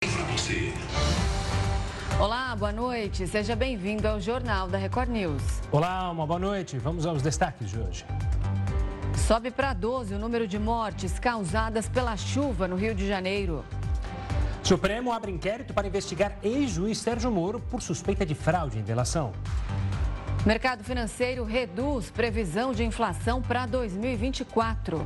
Para você. Olá, boa noite. Seja bem-vindo ao Jornal da Record News. Olá, uma boa noite. Vamos aos destaques de hoje. Sobe para 12 o número de mortes causadas pela chuva no Rio de Janeiro. Supremo abre inquérito para investigar ex-juiz Sérgio Moro por suspeita de fraude em delação. Mercado financeiro reduz previsão de inflação para 2024.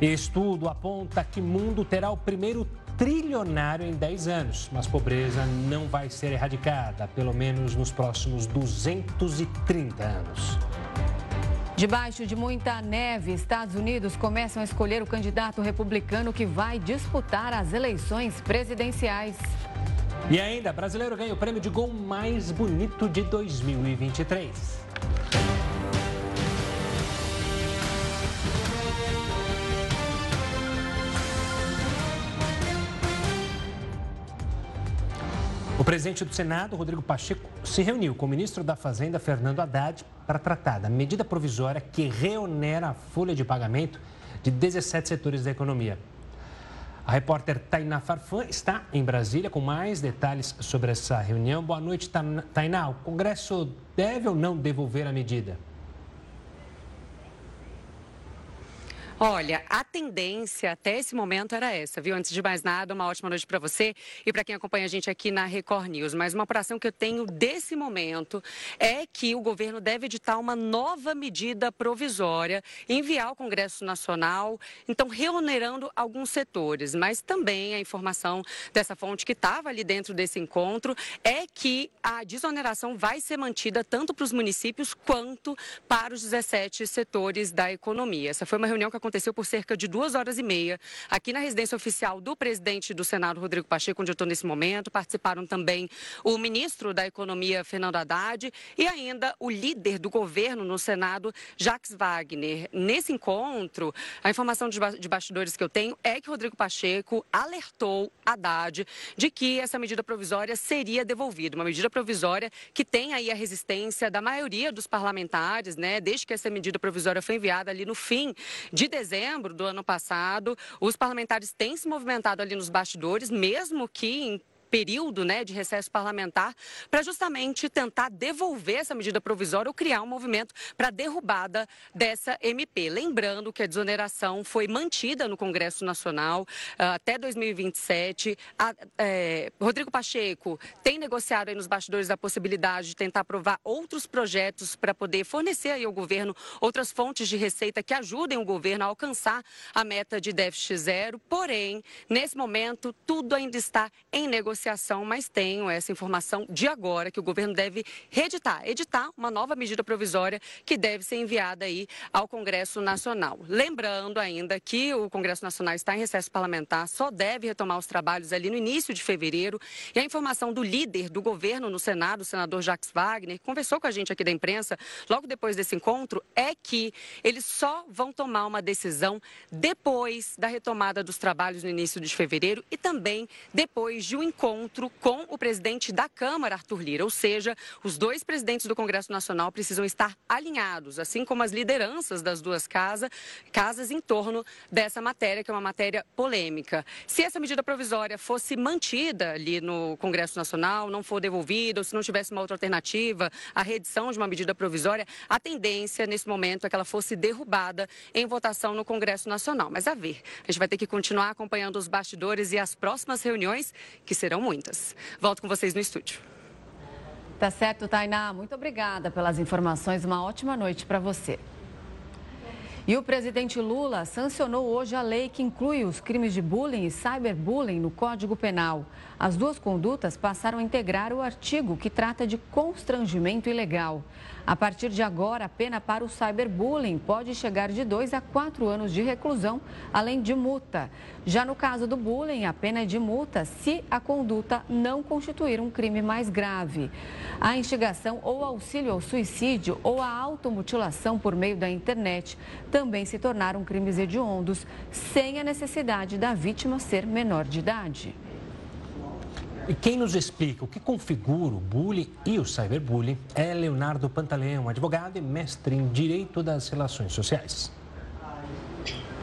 Estudo aponta que mundo terá o primeiro trilionário em 10 anos, mas pobreza não vai ser erradicada, pelo menos nos próximos 230 anos. Debaixo de muita neve, Estados Unidos começam a escolher o candidato republicano que vai disputar as eleições presidenciais. E ainda, brasileiro ganha o prêmio de gol mais bonito de 2023. Presidente do Senado, Rodrigo Pacheco, se reuniu com o ministro da Fazenda, Fernando Haddad, para tratar da medida provisória que reonera a folha de pagamento de 17 setores da economia. A repórter Tainá Farfã está em Brasília com mais detalhes sobre essa reunião. Boa noite, Tainá. O Congresso deve ou não devolver a medida? Olha, a tendência até esse momento era essa, viu? Antes de mais nada, uma ótima noite para você e para quem acompanha a gente aqui na Record News. Mas uma apuração que eu tenho desse momento é que o governo deve editar uma nova medida provisória, enviar ao Congresso Nacional, então reonerando alguns setores. Mas também a informação dessa fonte que estava ali dentro desse encontro é que a desoneração vai ser mantida tanto para os municípios quanto para os 17 setores da economia. Essa foi uma reunião que aconteceu por cerca de duas horas e meia aqui na residência oficial do presidente do Senado, Rodrigo Pacheco, onde eu estou nesse momento. Participaram também o ministro da Economia, Fernando Haddad, e ainda o líder do governo no Senado, Jacques Wagner. Nesse encontro, a informação de bastidores que eu tenho é que Rodrigo Pacheco alertou Haddad de que essa medida provisória seria devolvida. Uma medida provisória que tem aí a resistência da maioria dos parlamentares, né? Desde que essa medida provisória foi enviada ali no fim de dezembro do ano passado, os parlamentares têm se movimentado ali nos bastidores, mesmo que em período né, de recesso parlamentar para justamente tentar devolver essa medida provisória ou criar um movimento para derrubada dessa MP. Lembrando que a desoneração foi mantida no Congresso Nacional ah, até 2027. A, é, Rodrigo Pacheco tem negociado aí nos bastidores a possibilidade de tentar aprovar outros projetos para poder fornecer aí ao governo outras fontes de receita que ajudem o governo a alcançar a meta de déficit zero. Porém, nesse momento, tudo ainda está em negociação negociação, mas tenho essa informação de agora que o governo deve reeditar, editar uma nova medida provisória que deve ser enviada aí ao Congresso Nacional. Lembrando ainda que o Congresso Nacional está em recesso parlamentar, só deve retomar os trabalhos ali no início de fevereiro. E a informação do líder do governo no Senado, o senador Jacques Wagner, que conversou com a gente aqui da imprensa logo depois desse encontro, é que eles só vão tomar uma decisão depois da retomada dos trabalhos no início de fevereiro e também depois de um encontro encontro com o presidente da Câmara, Arthur Lira. Ou seja, os dois presidentes do Congresso Nacional precisam estar alinhados, assim como as lideranças das duas casas, casas em torno dessa matéria, que é uma matéria polêmica. Se essa medida provisória fosse mantida ali no Congresso Nacional, não for devolvida, ou se não tivesse uma outra alternativa, a reedição de uma medida provisória, a tendência nesse momento é que ela fosse derrubada em votação no Congresso Nacional. Mas a ver, a gente vai ter que continuar acompanhando os bastidores e as próximas reuniões que serão serão muitas. Volto com vocês no estúdio. Tá certo, Tainá. Muito obrigada pelas informações. Uma ótima noite para você. E o presidente Lula sancionou hoje a lei que inclui os crimes de bullying e cyberbullying no Código Penal. As duas condutas passaram a integrar o artigo que trata de constrangimento ilegal. A partir de agora, a pena para o cyberbullying pode chegar de dois a quatro anos de reclusão, além de multa. Já no caso do bullying, a pena é de multa se a conduta não constituir um crime mais grave. A instigação ou auxílio ao suicídio ou a automutilação por meio da internet também se tornaram crimes hediondos, sem a necessidade da vítima ser menor de idade. E quem nos explica o que configura o bullying e o cyberbullying é Leonardo Pantaleão, advogado e mestre em Direito das Relações Sociais.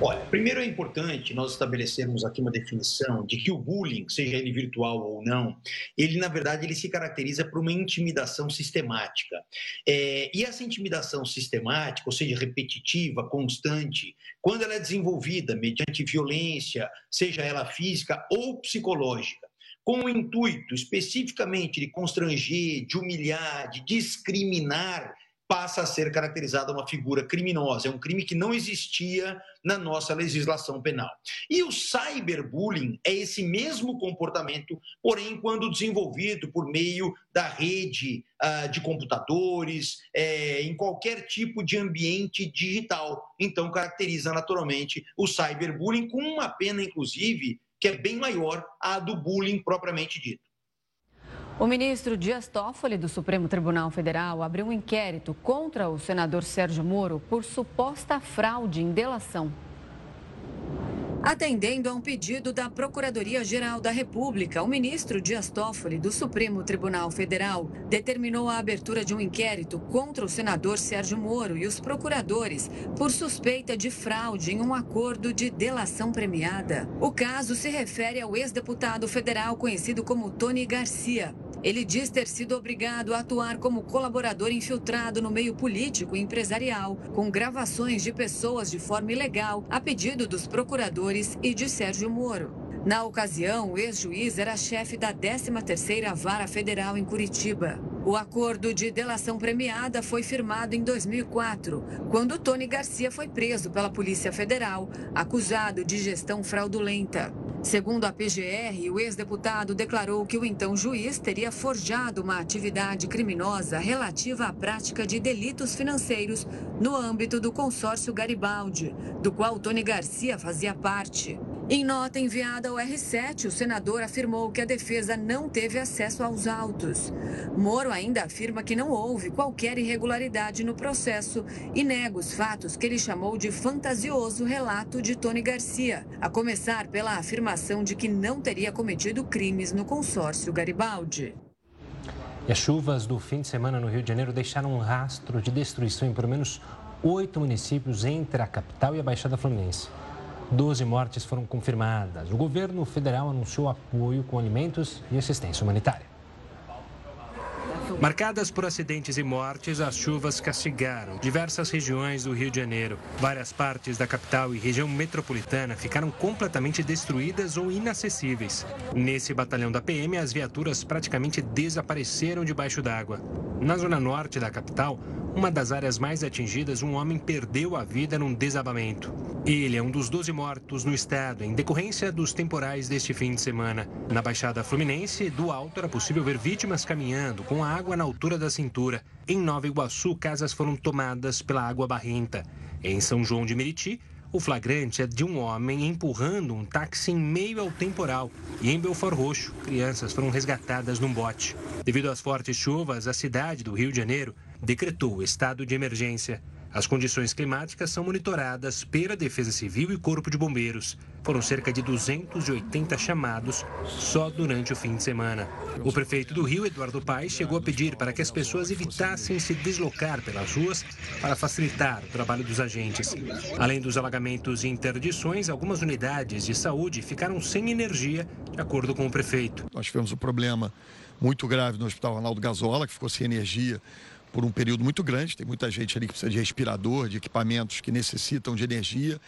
Olha, primeiro é importante nós estabelecermos aqui uma definição de que o bullying, seja ele virtual ou não, ele na verdade ele se caracteriza por uma intimidação sistemática. É, e essa intimidação sistemática, ou seja, repetitiva, constante, quando ela é desenvolvida mediante violência, seja ela física ou psicológica, com o intuito especificamente de constranger, de humilhar, de discriminar passa a ser caracterizada uma figura criminosa. É um crime que não existia na nossa legislação penal. E o cyberbullying é esse mesmo comportamento, porém, quando desenvolvido por meio da rede uh, de computadores, é, em qualquer tipo de ambiente digital. Então, caracteriza naturalmente o cyberbullying com uma pena, inclusive, que é bem maior à do bullying propriamente dito. O ministro Dias Toffoli, do Supremo Tribunal Federal, abriu um inquérito contra o senador Sérgio Moro por suposta fraude em delação. Atendendo a um pedido da Procuradoria-Geral da República, o ministro Dias Toffoli, do Supremo Tribunal Federal, determinou a abertura de um inquérito contra o senador Sérgio Moro e os procuradores por suspeita de fraude em um acordo de delação premiada. O caso se refere ao ex-deputado federal conhecido como Tony Garcia, ele diz ter sido obrigado a atuar como colaborador infiltrado no meio político e empresarial, com gravações de pessoas de forma ilegal, a pedido dos procuradores e de Sérgio Moro. Na ocasião, o ex-juiz era chefe da 13ª Vara Federal em Curitiba. O acordo de delação premiada foi firmado em 2004, quando Tony Garcia foi preso pela Polícia Federal, acusado de gestão fraudulenta. Segundo a PGR, o ex-deputado declarou que o então juiz teria forjado uma atividade criminosa relativa à prática de delitos financeiros no âmbito do consórcio Garibaldi, do qual Tony Garcia fazia parte. Em nota enviada ao R7, o senador afirmou que a defesa não teve acesso aos autos. Moro ainda afirma que não houve qualquer irregularidade no processo e nega os fatos que ele chamou de fantasioso relato de Tony Garcia, a começar pela afirmação de que não teria cometido crimes no consórcio Garibaldi. E as chuvas do fim de semana no Rio de Janeiro deixaram um rastro de destruição em pelo menos oito municípios entre a capital e a Baixada Fluminense. 12 mortes foram confirmadas. O governo federal anunciou apoio com alimentos e assistência humanitária. Marcadas por acidentes e mortes, as chuvas castigaram diversas regiões do Rio de Janeiro. Várias partes da capital e região metropolitana ficaram completamente destruídas ou inacessíveis. Nesse batalhão da PM, as viaturas praticamente desapareceram debaixo d'água. Na zona norte da capital, uma das áreas mais atingidas, um homem perdeu a vida num desabamento. Ele é um dos 12 mortos no estado em decorrência dos temporais deste fim de semana. Na Baixada Fluminense, do alto era possível ver vítimas caminhando com a água na altura da cintura. Em Nova Iguaçu, casas foram tomadas pela água barrenta. Em São João de Meriti, o flagrante é de um homem empurrando um táxi em meio ao temporal. E em Belfort Roxo, crianças foram resgatadas num bote. Devido às fortes chuvas, a cidade do Rio de Janeiro decretou estado de emergência. As condições climáticas são monitoradas pela Defesa Civil e Corpo de Bombeiros. Foram cerca de 280 chamados só durante o fim de semana. O prefeito do Rio, Eduardo Paes, chegou a pedir para que as pessoas evitassem se deslocar pelas ruas para facilitar o trabalho dos agentes. Além dos alagamentos e interdições, algumas unidades de saúde ficaram sem energia, de acordo com o prefeito. Nós tivemos um problema muito grave no Hospital Ronaldo Gazola, que ficou sem energia por um período muito grande. Tem muita gente ali que precisa de respirador, de equipamentos que necessitam de energia.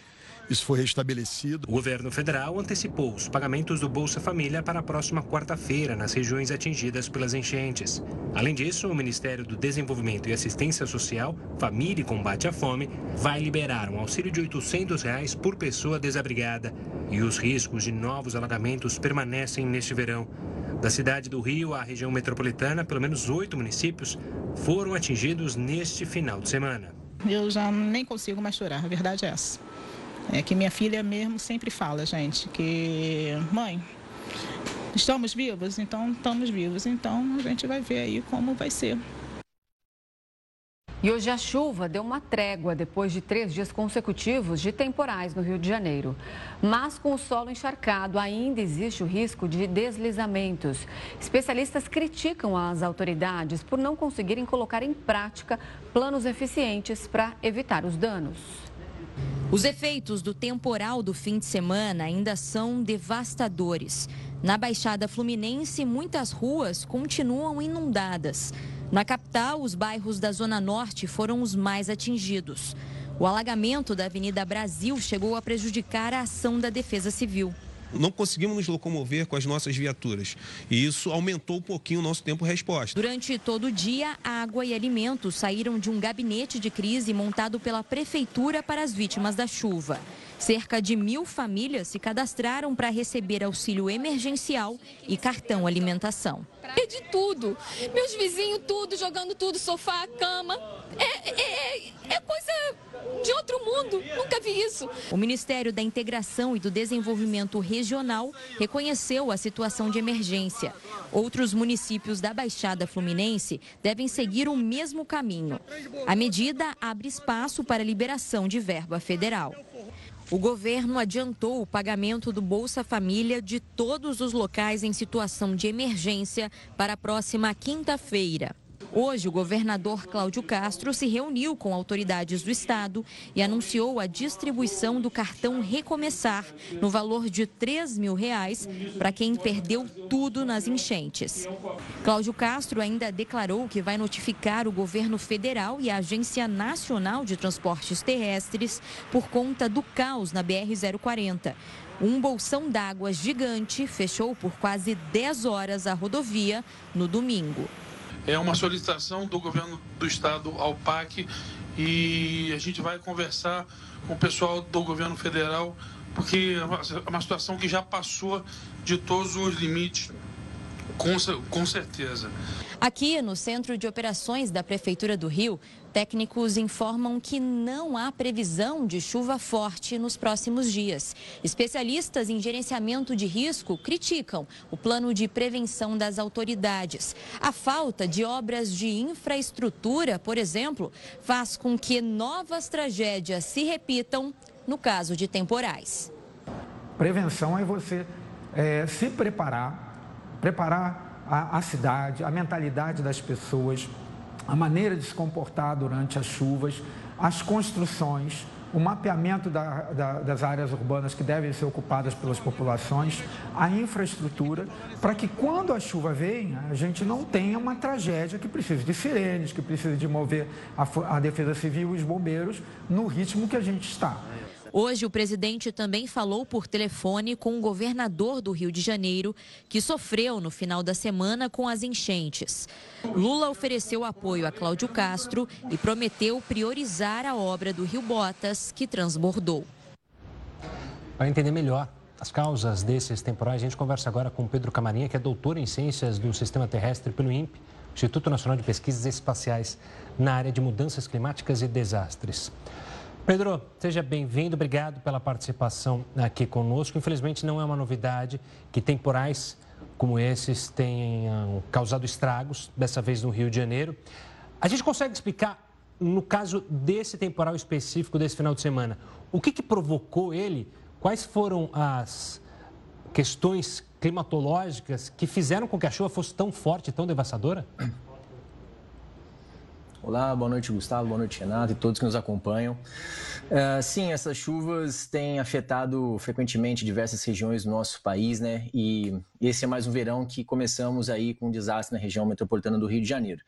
Isso foi restabelecido. O governo federal antecipou os pagamentos do Bolsa Família para a próxima quarta-feira nas regiões atingidas pelas enchentes. Além disso, o Ministério do Desenvolvimento e Assistência Social, Família e Combate à Fome, vai liberar um auxílio de 800 reais por pessoa desabrigada. E os riscos de novos alagamentos permanecem neste verão. Da cidade do Rio à região metropolitana, pelo menos oito municípios foram atingidos neste final de semana. Eu já nem consigo mais chorar, a verdade é essa. É que minha filha mesmo sempre fala, gente, que mãe, estamos vivos, então estamos vivos, então a gente vai ver aí como vai ser. E hoje a chuva deu uma trégua depois de três dias consecutivos de temporais no Rio de Janeiro. Mas com o solo encharcado, ainda existe o risco de deslizamentos. Especialistas criticam as autoridades por não conseguirem colocar em prática planos eficientes para evitar os danos. Os efeitos do temporal do fim de semana ainda são devastadores. Na Baixada Fluminense, muitas ruas continuam inundadas. Na capital, os bairros da Zona Norte foram os mais atingidos. O alagamento da Avenida Brasil chegou a prejudicar a ação da Defesa Civil não conseguimos nos locomover com as nossas viaturas. E isso aumentou um pouquinho o nosso tempo de resposta. Durante todo o dia, água e alimentos saíram de um gabinete de crise montado pela Prefeitura para as vítimas da chuva. Cerca de mil famílias se cadastraram para receber auxílio emergencial e cartão alimentação. Perdi tudo. Meus vizinhos, tudo, jogando tudo, sofá, cama. É, é, é coisa de outro mundo. Nunca vi isso. O Ministério da Integração e do Desenvolvimento Regional reconheceu a situação de emergência. Outros municípios da Baixada Fluminense devem seguir o mesmo caminho. A medida abre espaço para liberação de verba federal. O governo adiantou o pagamento do Bolsa Família de todos os locais em situação de emergência para a próxima quinta-feira. Hoje, o governador Cláudio Castro se reuniu com autoridades do estado e anunciou a distribuição do cartão Recomeçar no valor de 3 mil reais para quem perdeu tudo nas enchentes. Cláudio Castro ainda declarou que vai notificar o governo federal e a Agência Nacional de Transportes Terrestres por conta do caos na BR-040. Um bolsão d'água gigante fechou por quase 10 horas a rodovia no domingo é uma solicitação do governo do estado ao PAC e a gente vai conversar com o pessoal do governo federal, porque é uma situação que já passou de todos os limites, com, com certeza. Aqui no Centro de Operações da Prefeitura do Rio, técnicos informam que não há previsão de chuva forte nos próximos dias. Especialistas em gerenciamento de risco criticam o plano de prevenção das autoridades. A falta de obras de infraestrutura, por exemplo, faz com que novas tragédias se repitam no caso de temporais. Prevenção é você é, se preparar, preparar a, a cidade, a mentalidade das pessoas a maneira de se comportar durante as chuvas, as construções, o mapeamento da, da, das áreas urbanas que devem ser ocupadas pelas populações, a infraestrutura, para que quando a chuva venha, a gente não tenha uma tragédia que precise de sirenes, que precise de mover a, a Defesa Civil e os bombeiros no ritmo que a gente está. Hoje, o presidente também falou por telefone com o governador do Rio de Janeiro, que sofreu no final da semana com as enchentes. Lula ofereceu apoio a Cláudio Castro e prometeu priorizar a obra do Rio Botas, que transbordou. Para entender melhor as causas desses temporais, a gente conversa agora com Pedro Camarinha, que é doutor em Ciências do Sistema Terrestre pelo INPE, Instituto Nacional de Pesquisas Espaciais, na área de mudanças climáticas e desastres. Pedro, seja bem-vindo, obrigado pela participação aqui conosco. Infelizmente, não é uma novidade que temporais como esses tenham causado estragos, dessa vez no Rio de Janeiro. A gente consegue explicar, no caso desse temporal específico desse final de semana, o que, que provocou ele? Quais foram as questões climatológicas que fizeram com que a chuva fosse tão forte, tão devastadora? Olá, boa noite, Gustavo, boa noite, Renato e todos que nos acompanham. Uh, sim, essas chuvas têm afetado frequentemente diversas regiões do nosso país, né? E esse é mais um verão que começamos aí com um desastre na região metropolitana do Rio de Janeiro.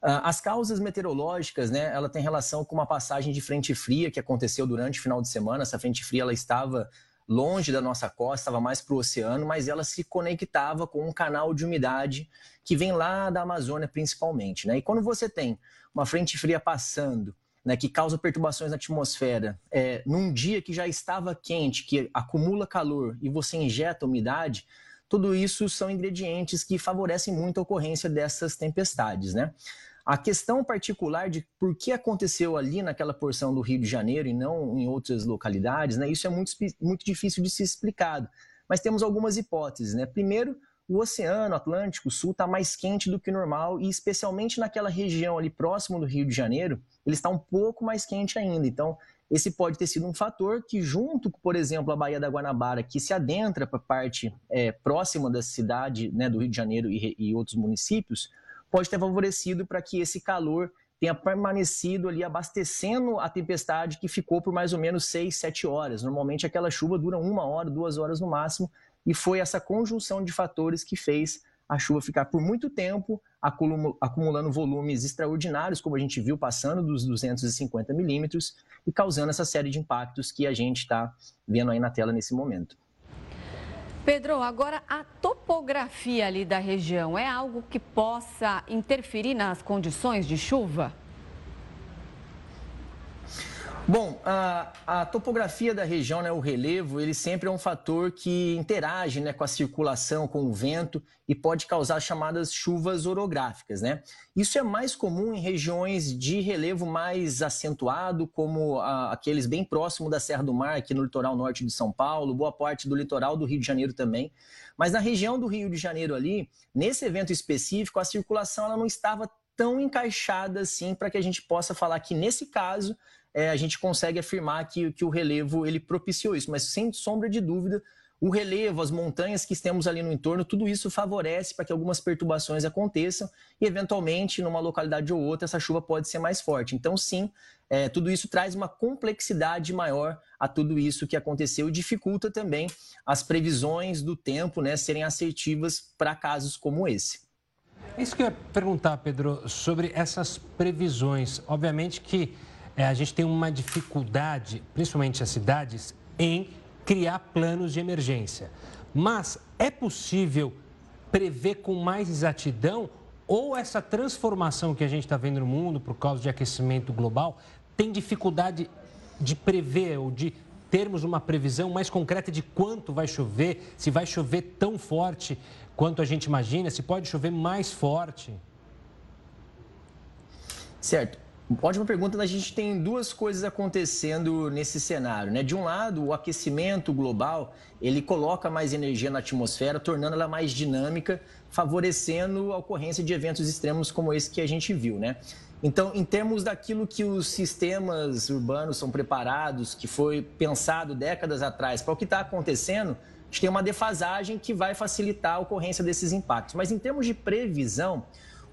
Uh, as causas meteorológicas, né? Ela tem relação com uma passagem de frente fria que aconteceu durante o final de semana. Essa frente fria, ela estava longe da nossa costa, estava mais para o oceano, mas ela se conectava com um canal de umidade que vem lá da Amazônia principalmente. Né? E quando você tem uma frente fria passando, né, que causa perturbações na atmosfera, é, num dia que já estava quente, que acumula calor e você injeta umidade, tudo isso são ingredientes que favorecem muito a ocorrência dessas tempestades, né? A questão particular de por que aconteceu ali naquela porção do Rio de Janeiro e não em outras localidades, né? Isso é muito, muito difícil de ser explicado. Mas temos algumas hipóteses, né? Primeiro, o Oceano Atlântico Sul está mais quente do que normal e especialmente naquela região ali próximo do Rio de Janeiro, ele está um pouco mais quente ainda. Então, esse pode ter sido um fator que, junto com, por exemplo, a Baía da Guanabara, que se adentra para a parte é, próxima da cidade né, do Rio de Janeiro e, e outros municípios, pode ter favorecido para que esse calor tenha permanecido ali abastecendo a tempestade que ficou por mais ou menos 6, 7 horas. Normalmente aquela chuva dura uma hora, duas horas no máximo, e foi essa conjunção de fatores que fez a chuva ficar por muito tempo acumulando volumes extraordinários, como a gente viu, passando dos 250 milímetros e causando essa série de impactos que a gente está vendo aí na tela nesse momento. Pedro, agora a topografia ali da região é algo que possa interferir nas condições de chuva? Bom, a, a, topografia da região, né, o relevo, ele sempre é um fator que interage né, com a circulação, com o vento e pode causar chamadas chuvas orográficas. Né? Isso é mais comum em regiões de relevo mais acentuado, como a, aqueles bem próximos da Serra do Mar, aqui no litoral norte de São Paulo, boa parte do litoral do Rio de Janeiro também. Mas na região do Rio de Janeiro ali, nesse evento específico, a circulação ela não estava tão encaixada assim para que a gente possa falar que nesse caso é, a gente consegue afirmar que, que o relevo ele propiciou isso. Mas sem sombra de dúvida, o relevo, as montanhas que temos ali no entorno, tudo isso favorece para que algumas perturbações aconteçam e, eventualmente, numa localidade ou outra, essa chuva pode ser mais forte. Então, sim, é, tudo isso traz uma complexidade maior a tudo isso que aconteceu e dificulta também as previsões do tempo né, serem assertivas para casos como esse. É isso que eu ia perguntar, Pedro, sobre essas previsões. Obviamente que é, a gente tem uma dificuldade, principalmente as cidades, em criar planos de emergência. Mas é possível prever com mais exatidão ou essa transformação que a gente está vendo no mundo por causa de aquecimento global tem dificuldade de prever ou de termos uma previsão mais concreta de quanto vai chover, se vai chover tão forte quanto a gente imagina, se pode chover mais forte? Certo. Ótima pergunta. A gente tem duas coisas acontecendo nesse cenário, né? De um lado, o aquecimento global ele coloca mais energia na atmosfera, tornando ela mais dinâmica, favorecendo a ocorrência de eventos extremos como esse que a gente viu, né? Então, em termos daquilo que os sistemas urbanos são preparados, que foi pensado décadas atrás para o que está acontecendo, a gente tem uma defasagem que vai facilitar a ocorrência desses impactos. Mas em termos de previsão,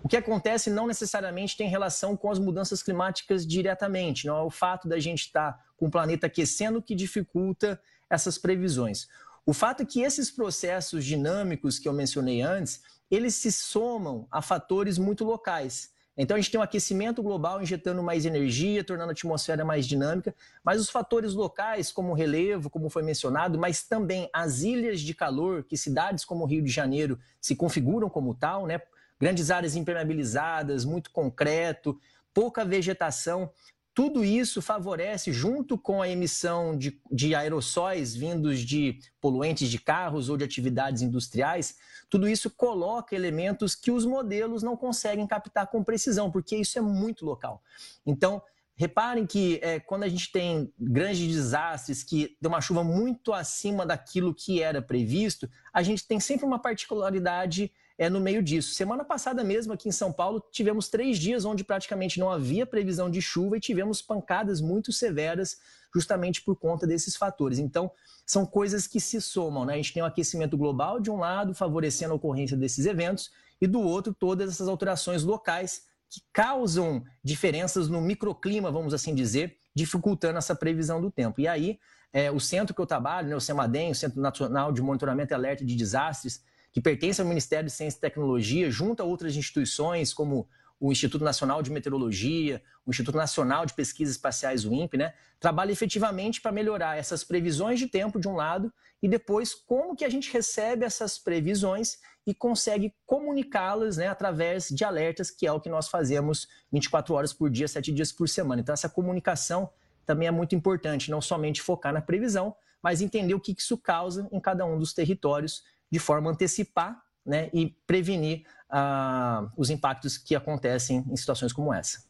o que acontece não necessariamente tem relação com as mudanças climáticas diretamente, não é o fato da gente estar com o planeta aquecendo que dificulta essas previsões. O fato é que esses processos dinâmicos que eu mencionei antes, eles se somam a fatores muito locais. Então a gente tem um aquecimento global injetando mais energia, tornando a atmosfera mais dinâmica, mas os fatores locais, como o relevo, como foi mencionado, mas também as ilhas de calor, que cidades como o Rio de Janeiro se configuram como tal, né? Grandes áreas impermeabilizadas, muito concreto, pouca vegetação. Tudo isso favorece, junto com a emissão de, de, aerossóis vindos de poluentes de carros ou de atividades industriais, tudo isso coloca elementos que os modelos não conseguem captar com precisão, porque isso é muito local. Então, reparem que é, quando a gente tem grandes desastres, que tem uma chuva muito acima daquilo que era previsto, a gente tem sempre uma particularidade é no meio disso. Semana passada mesmo, aqui em São Paulo, tivemos três dias onde praticamente não havia previsão de chuva e tivemos pancadas muito severas justamente por conta desses fatores. Então, são coisas que se somam, né? A gente tem o um aquecimento global de um lado, favorecendo a ocorrência desses eventos, e do outro, todas essas alterações locais que causam diferenças no microclima, vamos assim dizer, dificultando essa previsão do tempo. E aí, é, o centro que eu trabalho, né, o CEMADEM, o Centro Nacional de Monitoramento e Alerta de Desastres, que pertence ao Ministério de Ciência e Tecnologia, junto a outras instituições como o Instituto Nacional de Meteorologia, o Instituto Nacional de Pesquisas Espaciais, o INPE, né, trabalha efetivamente para melhorar essas previsões de tempo de um lado e depois como que a gente recebe essas previsões e consegue comunicá-las né, através de alertas, que é o que nós fazemos 24 horas por dia, 7 dias por semana. Então essa comunicação também é muito importante, não somente focar na previsão, mas entender o que isso causa em cada um dos territórios de forma a antecipar né, e prevenir uh, os impactos que acontecem em situações como essa.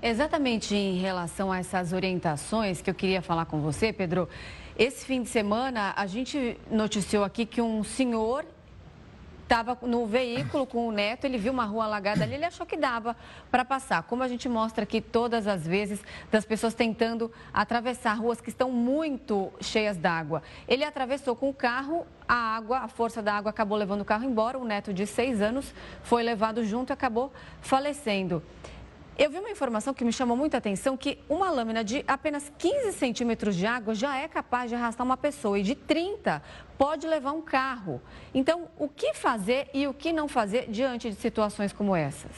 Exatamente em relação a essas orientações que eu queria falar com você, Pedro. Esse fim de semana, a gente noticiou aqui que um senhor estava no veículo com o neto, ele viu uma rua alagada ali, ele achou que dava para passar. Como a gente mostra aqui todas as vezes das pessoas tentando atravessar ruas que estão muito cheias d'água. Ele atravessou com o carro, a água, a força da água acabou levando o carro embora. O neto de seis anos foi levado junto e acabou falecendo. Eu vi uma informação que me chamou muita atenção, que uma lâmina de apenas 15 centímetros de água já é capaz de arrastar uma pessoa e de 30 pode levar um carro. Então, o que fazer e o que não fazer diante de situações como essas?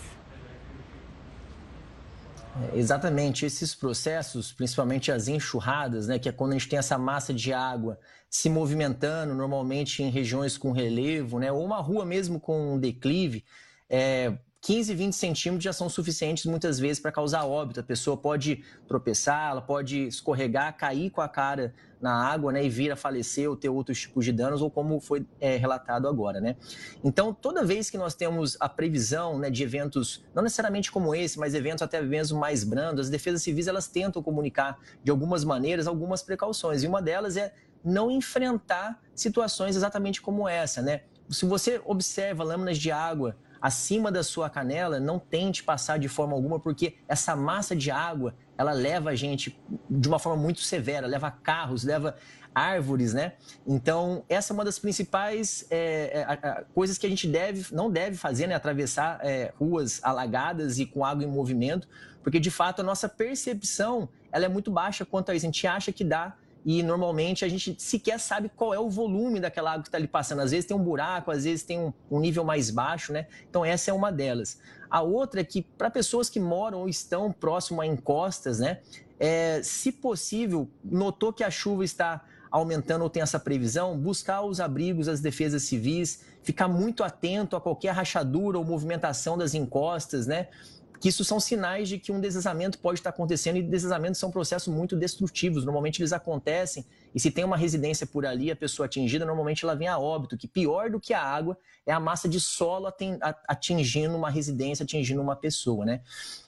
É, exatamente, esses processos, principalmente as enxurradas, né, que é quando a gente tem essa massa de água se movimentando, normalmente em regiões com relevo, né, ou uma rua mesmo com um declive, é, 15, 20 centímetros já são suficientes muitas vezes para causar óbito. A pessoa pode tropeçar, ela pode escorregar, cair com a cara na água né, e vir a falecer ou ter outros tipos de danos, ou como foi é, relatado agora. Né? Então, toda vez que nós temos a previsão né, de eventos, não necessariamente como esse, mas eventos até mesmo mais brandos, as defesas civis elas tentam comunicar de algumas maneiras algumas precauções. E uma delas é não enfrentar situações exatamente como essa. Né? Se você observa lâminas de água acima da sua canela, não tente passar de forma alguma, porque essa massa de água, ela leva a gente de uma forma muito severa, leva carros, leva árvores, né? Então, essa é uma das principais é, é, coisas que a gente deve, não deve fazer, né? Atravessar é, ruas alagadas e com água em movimento, porque de fato a nossa percepção ela é muito baixa quanto a isso. A gente acha que dá e normalmente a gente sequer sabe qual é o volume daquela água que está ali passando. Às vezes tem um buraco, às vezes tem um, um, nível mais baixo, né? Então essa é uma delas. A outra é que para pessoas que moram ou estão próximo a encostas, né? É, se possível, notou que a chuva está aumentando ou tem essa previsão, buscar os abrigos, as defesas civis, ficar muito atento a qualquer rachadura ou movimentação das encostas, né? Que isso são sinais de que um deslizamento pode estar acontecendo e deslizamentos são processos muito destrutivos. Normalmente eles acontecem e se tem uma residência por ali, a pessoa atingida, normalmente ela vem a óbito, que pior do que a água é a massa de solo atingindo uma residência, atingindo uma pessoa, né?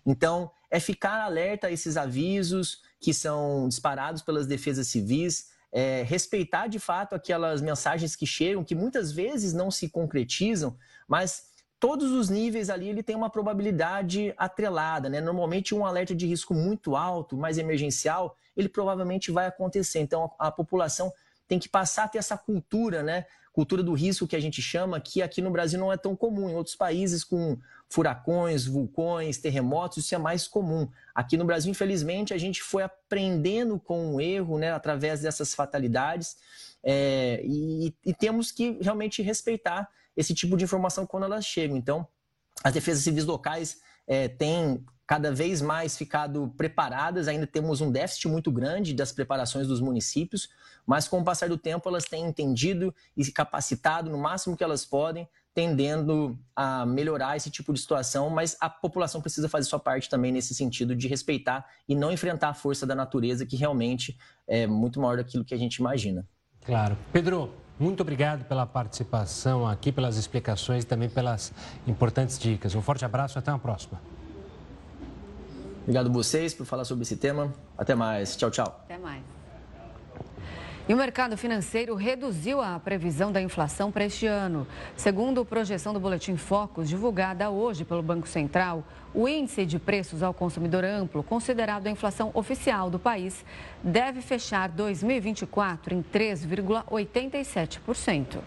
Então, é ficar alerta a esses avisos que são disparados pelas defesas civis, é, respeitar de fato aquelas mensagens que chegam, que muitas vezes não se concretizam, mas todos os níveis ali ele tem uma probabilidade atrelada, né? Normalmente um alerta de risco muito alto, mais emergencial, ele provavelmente vai acontecer. Então a, a, população tem que passar a ter essa cultura, né? Cultura do risco que a gente chama, que aqui no Brasil não é tão comum. Em outros países com furacões, vulcões, terremotos, isso é mais comum. Aqui no Brasil, infelizmente, a gente foi aprendendo com o erro, né? Através dessas fatalidades. É, e, e temos que realmente respeitar esse tipo de informação quando elas chegam. Então, as defesas civis locais é, têm cada vez mais ficado preparadas, ainda temos um déficit muito grande das preparações dos municípios, mas com o passar do tempo elas têm entendido e se capacitado no máximo que elas podem, tendendo a melhorar esse tipo de situação, mas a população precisa fazer sua parte também nesse sentido de respeitar e não enfrentar a força da natureza, que realmente é muito maior daquilo que a gente imagina. Claro. Pedro, muito obrigado pela participação aqui, pelas explicações e também pelas importantes dicas. Um forte abraço e até uma próxima. Obrigado a vocês por falar sobre esse tema. Até mais. Tchau, tchau. Até mais. E o mercado financeiro reduziu a previsão da inflação para este ano. Segundo a projeção do Boletim Focus, divulgada hoje pelo Banco Central, o índice de preços ao consumidor amplo, considerado a inflação oficial do país, deve fechar 2024 em 3,87%.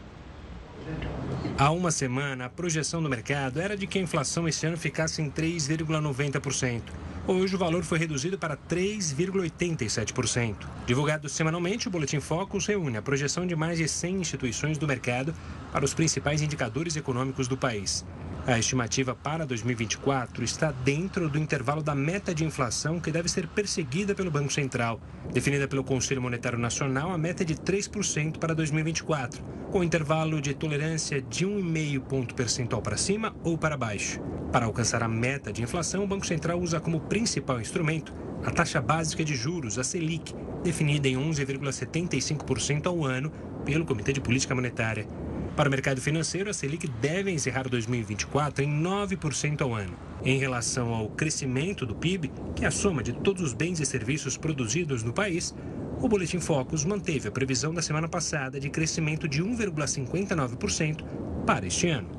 Há uma semana, a projeção do mercado era de que a inflação esse ano ficasse em 3,90%. Hoje o valor foi reduzido para 3,87%. Divulgado semanalmente, o Boletim Focus reúne a projeção de mais de 100 instituições do mercado para os principais indicadores econômicos do país. A estimativa para 2024 está dentro do intervalo da meta de inflação que deve ser perseguida pelo Banco Central. Definida pelo Conselho Monetário Nacional, a meta é de 3% para 2024, com intervalo de tolerância de 1,5 ponto percentual para cima ou para baixo. Para alcançar a meta de inflação, o Banco Central usa como principal instrumento a taxa básica de juros, a Selic, definida em 11,75% ao ano pelo Comitê de Política Monetária. Para o mercado financeiro, a Selic deve encerrar 2024 em 9% ao ano. Em relação ao crescimento do PIB, que é a soma de todos os bens e serviços produzidos no país, o Boletim Focus manteve a previsão da semana passada de crescimento de 1,59% para este ano.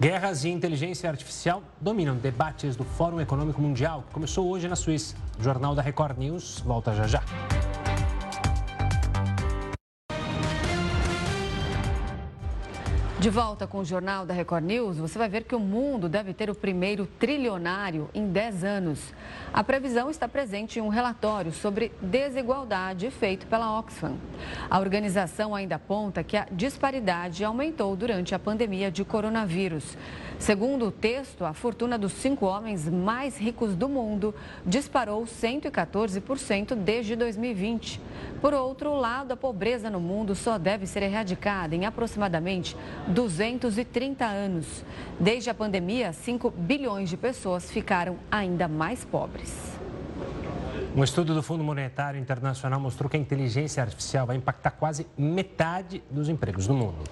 Guerras e inteligência artificial dominam debates do Fórum Econômico Mundial, que começou hoje na Suíça. O Jornal da Record News volta já já. De volta com o Jornal da Record News, você vai ver que o mundo deve ter o primeiro trilionário em 10 anos. A previsão está presente em um relatório sobre desigualdade feito pela Oxfam. A organização ainda aponta que a disparidade aumentou durante a pandemia de coronavírus. Segundo o texto, a fortuna dos cinco homens mais ricos do mundo disparou 114% desde 2020. Por outro lado, a pobreza no mundo só deve ser erradicada em aproximadamente 230 anos. Desde a pandemia, 5 bilhões de pessoas ficaram ainda mais pobres. Um estudo do Fundo Monetário Internacional mostrou que a inteligência artificial vai impactar quase metade dos empregos do mundo.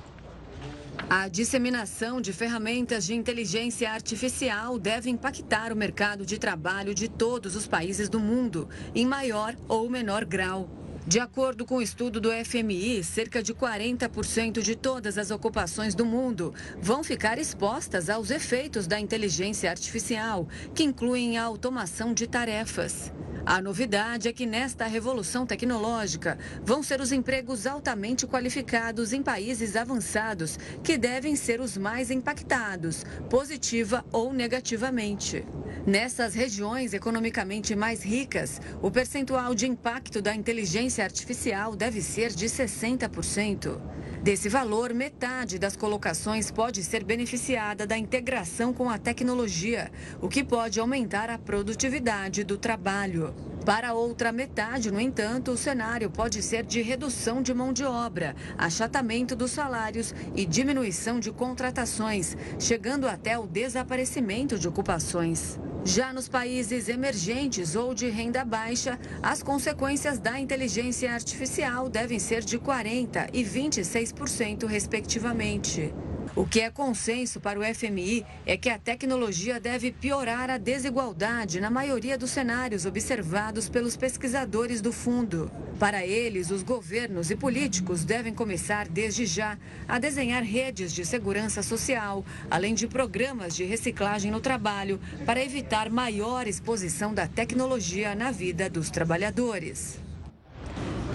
A disseminação de ferramentas de inteligência artificial deve impactar o mercado de trabalho de todos os países do mundo, em maior ou menor grau. De acordo com o estudo do FMI, cerca de 40% de todas as ocupações do mundo vão ficar expostas aos efeitos da inteligência artificial, que incluem a automação de tarefas. A novidade é que nesta revolução tecnológica vão ser os empregos altamente qualificados em países avançados que devem ser os mais impactados, positiva ou negativamente. Nessas regiões economicamente mais ricas, o percentual de impacto da inteligência artificial deve ser de 60%. Desse valor, metade das colocações pode ser beneficiada da integração com a tecnologia, o que pode aumentar a produtividade do trabalho. Para a outra metade, no entanto, o cenário pode ser de redução de mão de obra, achatamento dos salários e diminuição de contratações, chegando até o desaparecimento de ocupações. Já nos países emergentes ou de renda baixa, as consequências da inteligência artificial devem ser de 40% e 26%, respectivamente. O que é consenso para o FMI é que a tecnologia deve piorar a desigualdade na maioria dos cenários observados pelos pesquisadores do fundo. Para eles, os governos e políticos devem começar desde já a desenhar redes de segurança social, além de programas de reciclagem no trabalho, para evitar maior exposição da tecnologia na vida dos trabalhadores.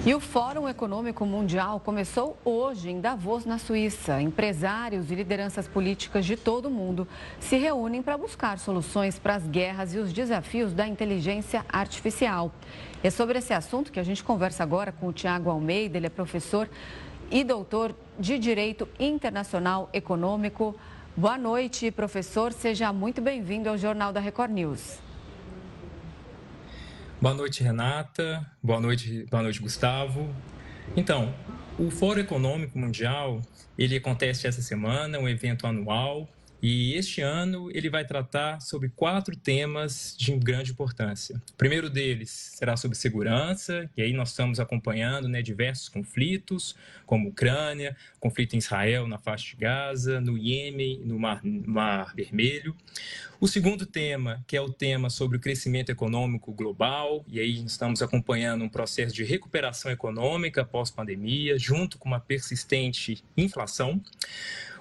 E o Fórum Econômico Mundial começou hoje em Davos, na Suíça. Empresários e lideranças políticas de todo o mundo se reúnem para buscar soluções para as guerras e os desafios da inteligência artificial. É sobre esse assunto que a gente conversa agora com o Tiago Almeida, ele é professor e doutor de Direito Internacional Econômico. Boa noite, professor. Seja muito bem-vindo ao Jornal da Record News. Boa noite, Renata. Boa noite, boa noite, Gustavo. Então, o Fórum Econômico Mundial, ele acontece essa semana, um evento anual, e este ano ele vai tratar sobre quatro temas de grande importância. O primeiro deles será sobre segurança, e aí nós estamos acompanhando né, diversos conflitos, como Ucrânia, conflito em Israel, na faixa de Gaza, no Iêmen, no Mar, Mar Vermelho. O segundo tema, que é o tema sobre o crescimento econômico global, e aí estamos acompanhando um processo de recuperação econômica pós-pandemia, junto com uma persistente inflação.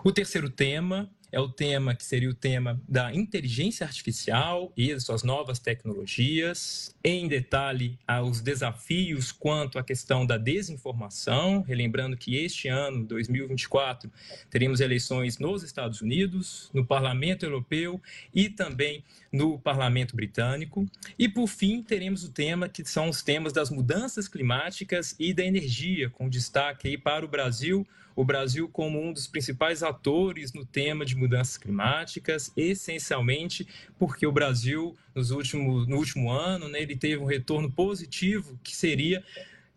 O terceiro tema é o tema que seria o tema da inteligência artificial e as suas novas tecnologias, em detalhe aos desafios quanto à questão da desinformação, relembrando que este ano, 2024, teremos eleições nos Estados Unidos, no Parlamento Europeu e também no Parlamento Britânico. E por fim, teremos o tema que são os temas das mudanças climáticas e da energia, com destaque aí para o Brasil o Brasil como um dos principais atores no tema de mudanças climáticas, essencialmente porque o Brasil, nos últimos, no último ano, né, ele teve um retorno positivo, que seria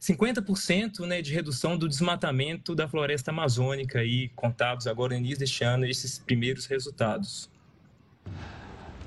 50% né, de redução do desmatamento da floresta amazônica, e contados agora no início deste ano esses primeiros resultados.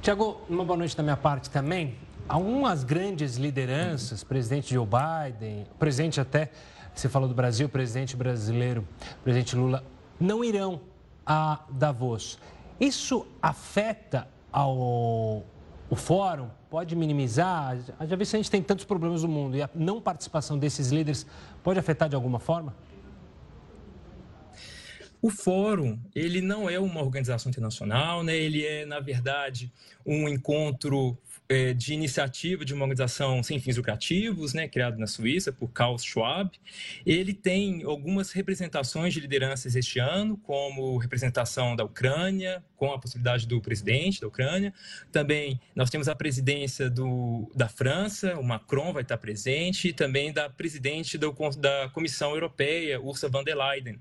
Tiago, uma boa noite da minha parte também. Algumas grandes lideranças, presidente Joe Biden, presidente até você falou do Brasil, presidente brasileiro, presidente Lula, não irão a Davos. Isso afeta ao o fórum? Pode minimizar? Já vi se a gente tem tantos problemas no mundo e a não participação desses líderes pode afetar de alguma forma? O fórum, ele não é uma organização internacional, né? ele é, na verdade, um encontro é, de iniciativa de uma organização sem fins lucrativos, né, criado na Suíça por Klaus Schwab. Ele tem algumas representações de lideranças este ano, como representação da Ucrânia, com a possibilidade do presidente da Ucrânia. Também nós temos a presidência do, da França, o Macron vai estar presente, e também da presidente do, da Comissão Europeia, Ursula von der Leyen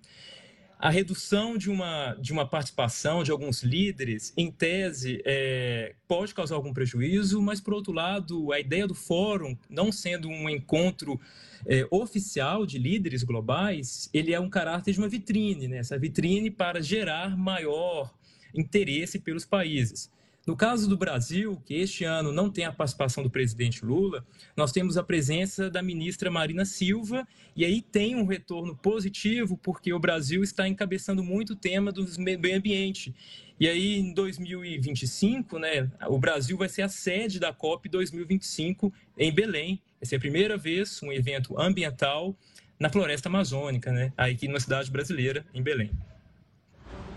a redução de uma, de uma participação de alguns líderes, em tese, é, pode causar algum prejuízo, mas, por outro lado, a ideia do fórum, não sendo um encontro é, oficial de líderes globais, ele é um caráter de uma vitrine, né? essa vitrine para gerar maior interesse pelos países. No caso do Brasil, que este ano não tem a participação do presidente Lula, nós temos a presença da ministra Marina Silva, e aí tem um retorno positivo, porque o Brasil está encabeçando muito o tema do meio ambiente. E aí, em 2025, né, o Brasil vai ser a sede da COP 2025 em Belém. Vai ser a primeira vez um evento ambiental na floresta amazônica, né, aqui numa cidade brasileira, em Belém.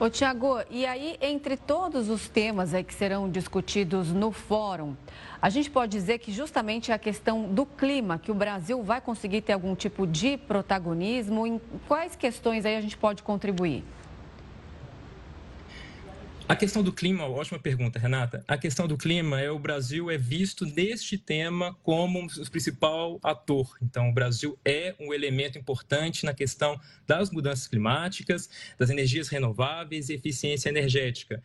Ô, Tiago, e aí, entre todos os temas que serão discutidos no fórum, a gente pode dizer que justamente a questão do clima, que o Brasil vai conseguir ter algum tipo de protagonismo, em quais questões aí a gente pode contribuir? A questão do clima, ótima pergunta, Renata. A questão do clima é o Brasil é visto neste tema como o principal ator. Então, o Brasil é um elemento importante na questão das mudanças climáticas, das energias renováveis e eficiência energética.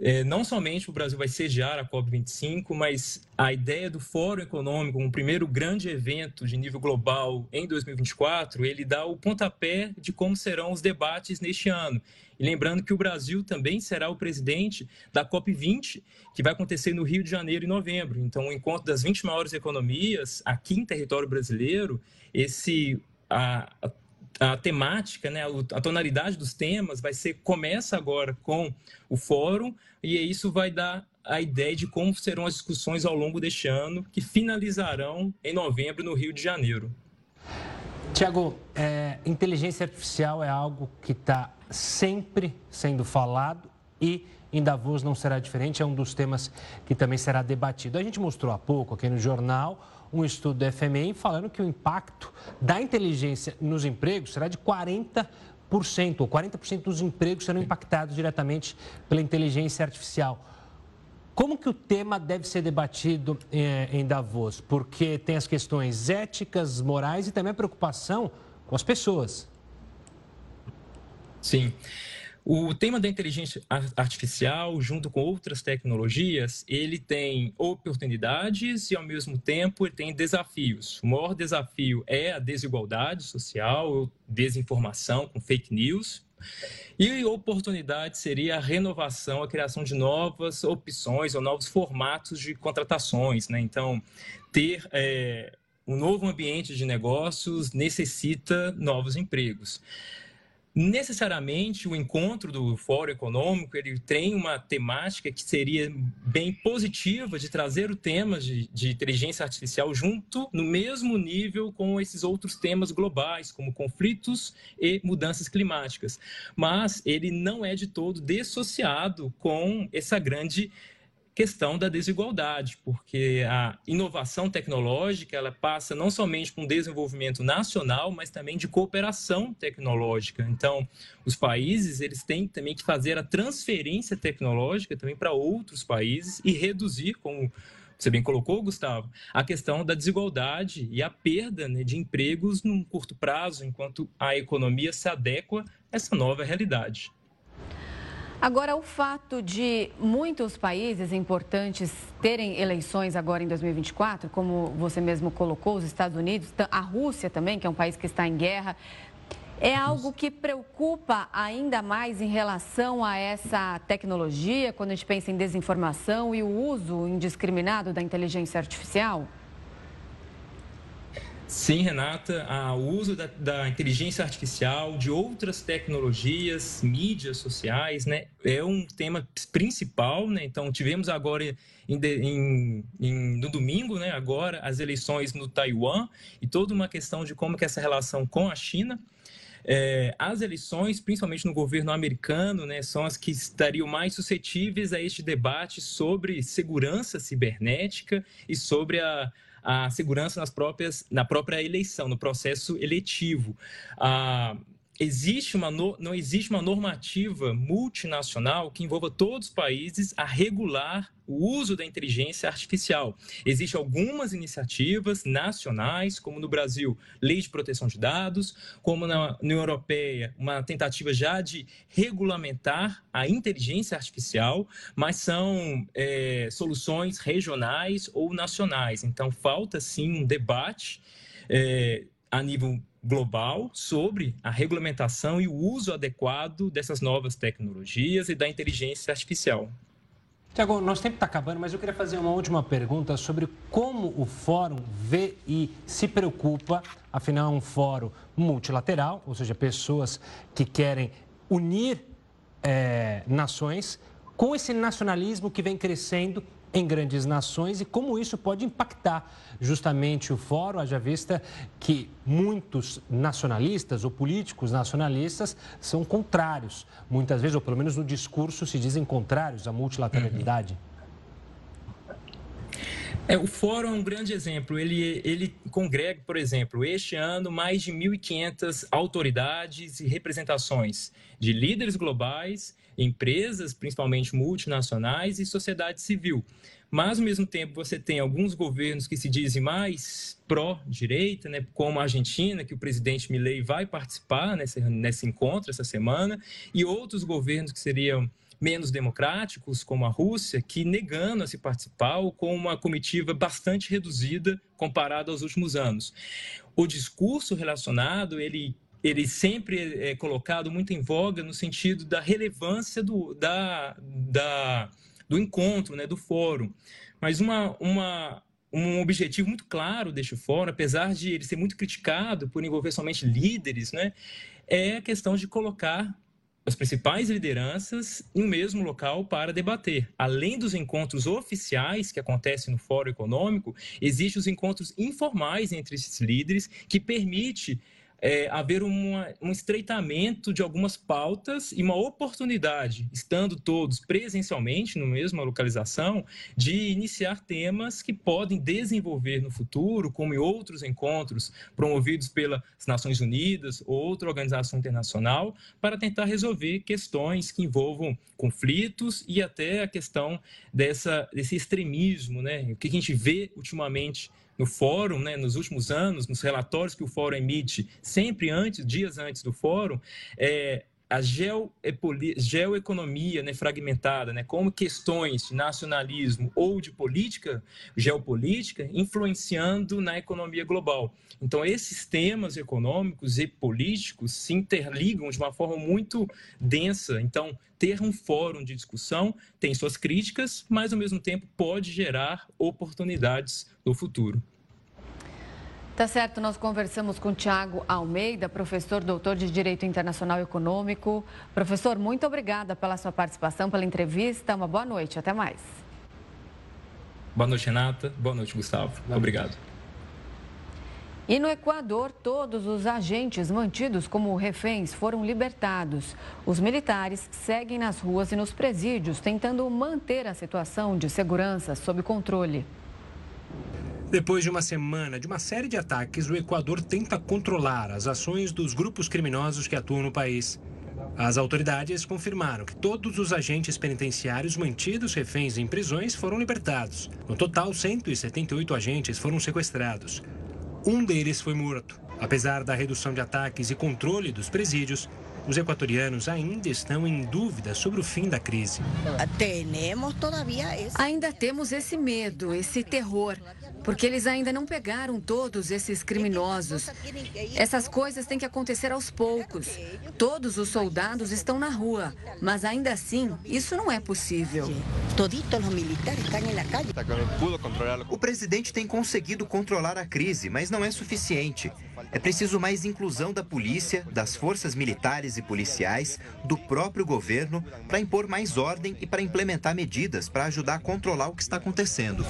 É, não somente o Brasil vai sediar a COP25, mas a ideia do Fórum Econômico, um primeiro grande evento de nível global em 2024, ele dá o pontapé de como serão os debates neste ano. E lembrando que o Brasil também será o presidente da COP20, que vai acontecer no Rio de Janeiro em novembro. Então, o encontro das 20 maiores economias aqui em território brasileiro, esse a, a temática, né, a tonalidade dos temas vai ser começa agora com o fórum e isso vai dar a ideia de como serão as discussões ao longo deste ano que finalizarão em novembro no Rio de Janeiro. Tiago, é, inteligência artificial é algo que está sempre sendo falado e em Davos não será diferente, é um dos temas que também será debatido. A gente mostrou há pouco aqui no jornal um estudo do FMI falando que o impacto da inteligência nos empregos será de 40%, ou 40% dos empregos serão impactados diretamente pela inteligência artificial. Como que o tema deve ser debatido eh, em Davos? Porque tem as questões éticas, morais e também a preocupação com as pessoas. Sim. O tema da inteligência artificial, junto com outras tecnologias, ele tem oportunidades e, ao mesmo tempo, ele tem desafios. O maior desafio é a desigualdade social, desinformação com fake news. E oportunidade seria a renovação, a criação de novas opções ou novos formatos de contratações. Né? Então, ter é, um novo ambiente de negócios necessita novos empregos necessariamente o encontro do Fórum Econômico ele tem uma temática que seria bem positiva de trazer o tema de, de, inteligência artificial junto no mesmo nível com esses outros temas globais, como conflitos e mudanças climáticas. Mas ele não é de todo dissociado com essa grande questão da desigualdade, porque a inovação tecnológica ela passa não somente por um desenvolvimento nacional, mas também de cooperação tecnológica. Então, os países eles têm também que fazer a transferência tecnológica também para outros países e reduzir, como você bem colocou, Gustavo, a questão da desigualdade e a perda né, de empregos num curto prazo, enquanto a economia se adequa a essa nova realidade. Agora, o fato de muitos países importantes terem eleições agora em 2024, como você mesmo colocou, os Estados Unidos, a Rússia também, que é um país que está em guerra, é algo que preocupa ainda mais em relação a essa tecnologia, quando a gente pensa em desinformação e o uso indiscriminado da inteligência artificial? Sim, Renata, o uso da, da, inteligência artificial, de outras tecnologias, mídias sociais, né, é um tema principal. Né? Então, tivemos agora em, em, em, no domingo, né, agora, as eleições no Taiwan e toda uma questão de como que essa relação com a China é, as eleições, principalmente no governo americano, né, são as que estariam mais suscetíveis a este debate sobre segurança cibernética e sobre a, a segurança nas próprias, na própria eleição, no processo eletivo. Ah, existe uma não existe uma normativa multinacional que envolva todos os países a regular o uso da inteligência artificial. Existem algumas iniciativas nacionais, como no Brasil, Lei de Proteção de Dados, como na União Europeia, uma tentativa já de regulamentar a inteligência artificial, mas são é, soluções regionais ou nacionais. Então, falta sim um debate. É, a nível global sobre a regulamentação e o uso adequado dessas novas tecnologias e da inteligência artificial. Tiago, nosso tempo está acabando, mas eu queria fazer uma última pergunta sobre como o fórum e se preocupa, afinal é um fórum multilateral, ou seja, pessoas que querem unir é, nações, com esse nacionalismo que vem crescendo em grandes nações e como isso pode impactar justamente o fórum, haja vista que muitos nacionalistas ou políticos nacionalistas são contrários, muitas vezes, ou pelo menos no discurso se dizem contrários à multilateralidade. É, o fórum é um grande exemplo. Ele, ele congrega, por exemplo, este ano, mais de 1.500 autoridades e representações de líderes globais empresas, principalmente multinacionais, e sociedade civil. Mas, ao mesmo tempo, você tem alguns governos que se dizem mais pró-direita, né, como a Argentina, que o presidente Milei vai participar nesse, nesse encontro essa semana, e outros governos que seriam menos democráticos, como a Rússia, que negando a se participar com uma comitiva bastante reduzida comparado aos últimos anos. O discurso relacionado, ele ele sempre é colocado muito em voga no sentido da relevância do, da, da, do encontro, né, do fórum. Mas uma, uma, um objetivo muito claro deste fórum, apesar de ele ser muito criticado por envolver somente líderes, né, é a questão de colocar as principais lideranças em um mesmo local para debater. Além dos encontros oficiais que acontecem no Fórum Econômico, existem os encontros informais entre esses líderes que permite é, haver um estreitamento de algumas pautas e uma oportunidade, estando todos presencialmente no mesma localização, de iniciar temas que podem desenvolver no futuro, como em outros encontros promovidos pelas Nações Unidas ou outra organização internacional, para tentar resolver questões que envolvam conflitos e até a questão dessa, desse extremismo, né? O que a gente vê ultimamente no fórum, né, nos últimos anos, nos relatórios que o fórum emite, sempre antes, dias antes do fórum, é, a geoeconomia né, fragmentada, né, como questões de nacionalismo ou de política, geopolítica, influenciando na economia global. Então, esses temas econômicos e políticos se interligam de uma forma muito densa. Então, ter um fórum de discussão tem suas críticas, mas, ao mesmo tempo, pode gerar oportunidades no futuro. Tá certo, nós conversamos com Tiago Almeida, professor doutor de Direito Internacional Econômico. Professor, muito obrigada pela sua participação, pela entrevista. Uma boa noite, até mais. Boa noite, Renata. Boa noite, Gustavo. Obrigado. E no Equador, todos os agentes mantidos como reféns foram libertados. Os militares seguem nas ruas e nos presídios, tentando manter a situação de segurança sob controle. Depois de uma semana de uma série de ataques, o Equador tenta controlar as ações dos grupos criminosos que atuam no país. As autoridades confirmaram que todos os agentes penitenciários mantidos reféns em prisões foram libertados. No total, 178 agentes foram sequestrados. Um deles foi morto. Apesar da redução de ataques e controle dos presídios, os equatorianos ainda estão em dúvida sobre o fim da crise. Ainda temos esse medo, esse terror porque eles ainda não pegaram todos esses criminosos. Essas coisas têm que acontecer aos poucos. Todos os soldados estão na rua, mas ainda assim, isso não é possível. O presidente tem conseguido controlar a crise, mas não é suficiente. É preciso mais inclusão da polícia, das forças militares e policiais, do próprio governo, para impor mais ordem e para implementar medidas para ajudar a controlar o que está acontecendo.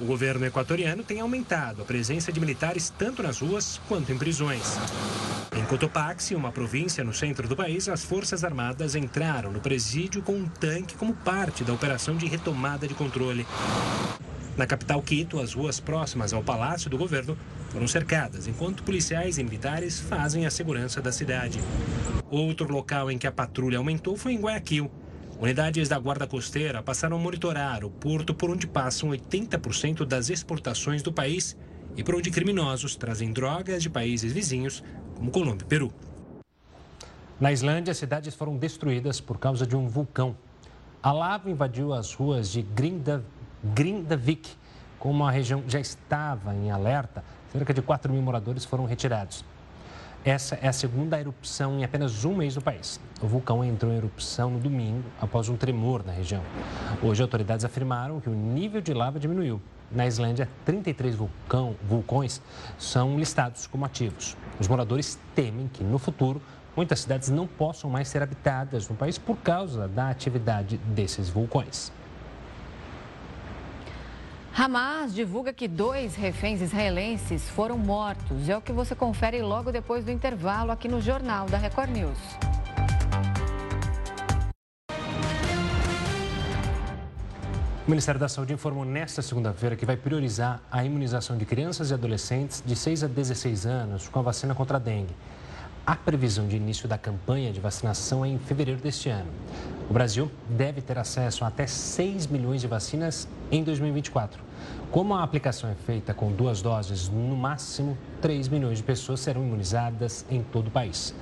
O governo equatoriano tem aumentado a presença de militares tanto nas ruas quanto em prisões. Em Cotopaxi, uma província no centro do país, as Forças Armadas entraram no presídio com um tanque como parte da operação de retomada de controle. Na capital Quito, as ruas próximas ao Palácio do Governo foram cercadas, enquanto policiais e militares fazem a segurança da cidade. Outro local em que a patrulha aumentou foi em Guayaquil. Unidades da Guarda Costeira passaram a monitorar o porto por onde passam 80% das exportações do país e por onde criminosos trazem drogas de países vizinhos como Colômbia e Peru. Na Islândia, cidades foram destruídas por causa de um vulcão. A lava invadiu as ruas de Grindavik. Como a região já estava em alerta, cerca de 4 mil moradores foram retirados. Essa é a segunda erupção em apenas um mês no país. O vulcão entrou em erupção no domingo, após um tremor na região. Hoje, autoridades afirmaram que o nível de lava diminuiu na Islândia, 33 vulcão, vulcões são listados como ativos. Os moradores temem que, no futuro, muitas cidades não possam mais ser habitadas no país por causa da atividade desses vulcões. Hamas divulga que dois reféns israelenses foram mortos. É o que você confere logo depois do intervalo aqui no Jornal da Record News. O Ministério da Saúde informou nesta segunda-feira que vai priorizar a imunização de crianças e adolescentes de 6 a 16 anos com a vacina contra a dengue. A previsão de início da campanha de vacinação é em fevereiro deste ano. O Brasil deve ter acesso a até 6 milhões de vacinas em 2024. Como a aplicação é feita com duas doses, no máximo 3 milhões de pessoas serão imunizadas em todo o país.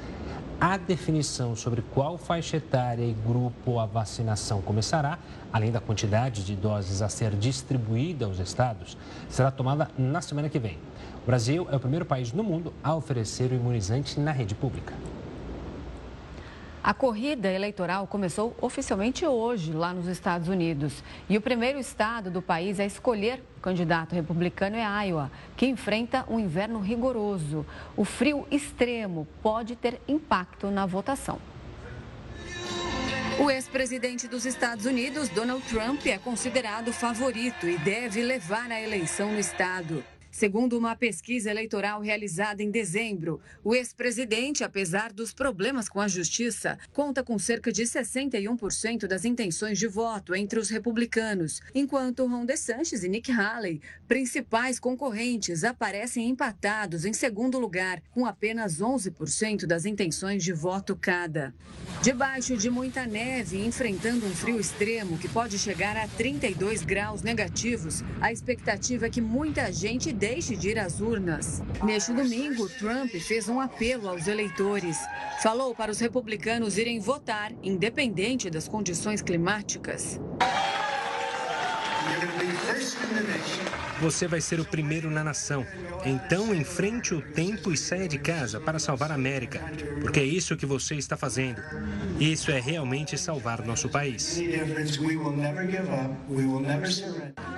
A definição sobre qual faixa etária e grupo a vacinação começará, além da quantidade de doses a ser distribuída aos estados, será tomada na semana que vem. O Brasil é o primeiro país no mundo a oferecer o imunizante na rede pública. A corrida eleitoral começou oficialmente hoje, lá nos Estados Unidos. E o primeiro estado do país a escolher o candidato republicano é Iowa, que enfrenta um inverno rigoroso. O frio extremo pode ter impacto na votação. O ex-presidente dos Estados Unidos, Donald Trump, é considerado favorito e deve levar a eleição no estado. Segundo uma pesquisa eleitoral realizada em dezembro, o ex-presidente, apesar dos problemas com a justiça, conta com cerca de 61% das intenções de voto entre os republicanos, enquanto Ron DeSantis e Nick Haley, principais concorrentes, aparecem empatados em segundo lugar, com apenas 11% das intenções de voto cada. Debaixo de muita neve enfrentando um frio extremo que pode chegar a 32 graus negativos, a expectativa é que muita gente deixe de ir às urnas. Neste domingo, Trump fez um apelo aos eleitores. Falou para os republicanos irem votar, independente das condições climáticas. Você vai ser o primeiro na nação. Então, enfrente o tempo e saia de casa para salvar a América, porque é isso que você está fazendo. Isso é realmente salvar nosso país.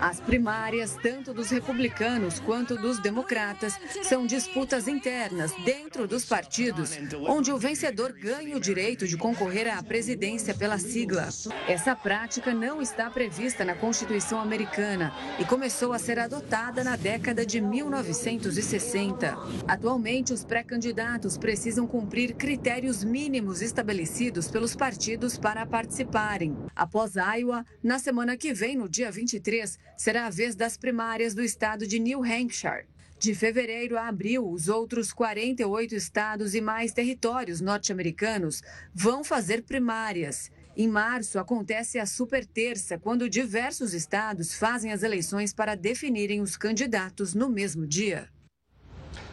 As primárias, tanto dos republicanos quanto dos democratas, são disputas internas dentro dos partidos, onde o vencedor ganha o direito de concorrer à presidência pela sigla. Essa prática não está prevista na Constituição americana e começou a ser adotada na década de 1960. Atualmente, os pré-candidatos precisam cumprir critérios mínimos estabelecidos pelos partidos para participarem. Após Iowa, na semana que vem, no dia 23, será a vez das primárias do estado de New Hampshire. De fevereiro a abril, os outros 48 estados e mais territórios norte-americanos vão fazer primárias. Em março, acontece a Super Terça, quando diversos estados fazem as eleições para definirem os candidatos no mesmo dia.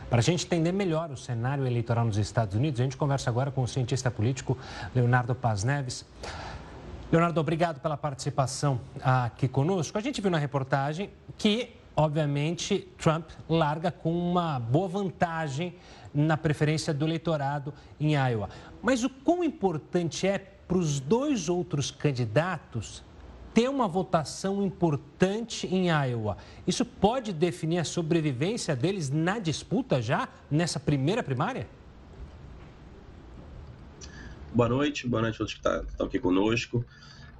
Para a gente entender melhor o cenário eleitoral nos Estados Unidos, a gente conversa agora com o cientista político Leonardo Paz Neves. Leonardo, obrigado pela participação aqui conosco. A gente viu na reportagem que, obviamente, Trump larga com uma boa vantagem na preferência do eleitorado em Iowa. Mas o quão importante é para os dois outros candidatos ter uma votação importante em Iowa. Isso pode definir a sobrevivência deles na disputa já nessa primeira primária? Boa noite, boa noite a todos que tá, estão aqui conosco.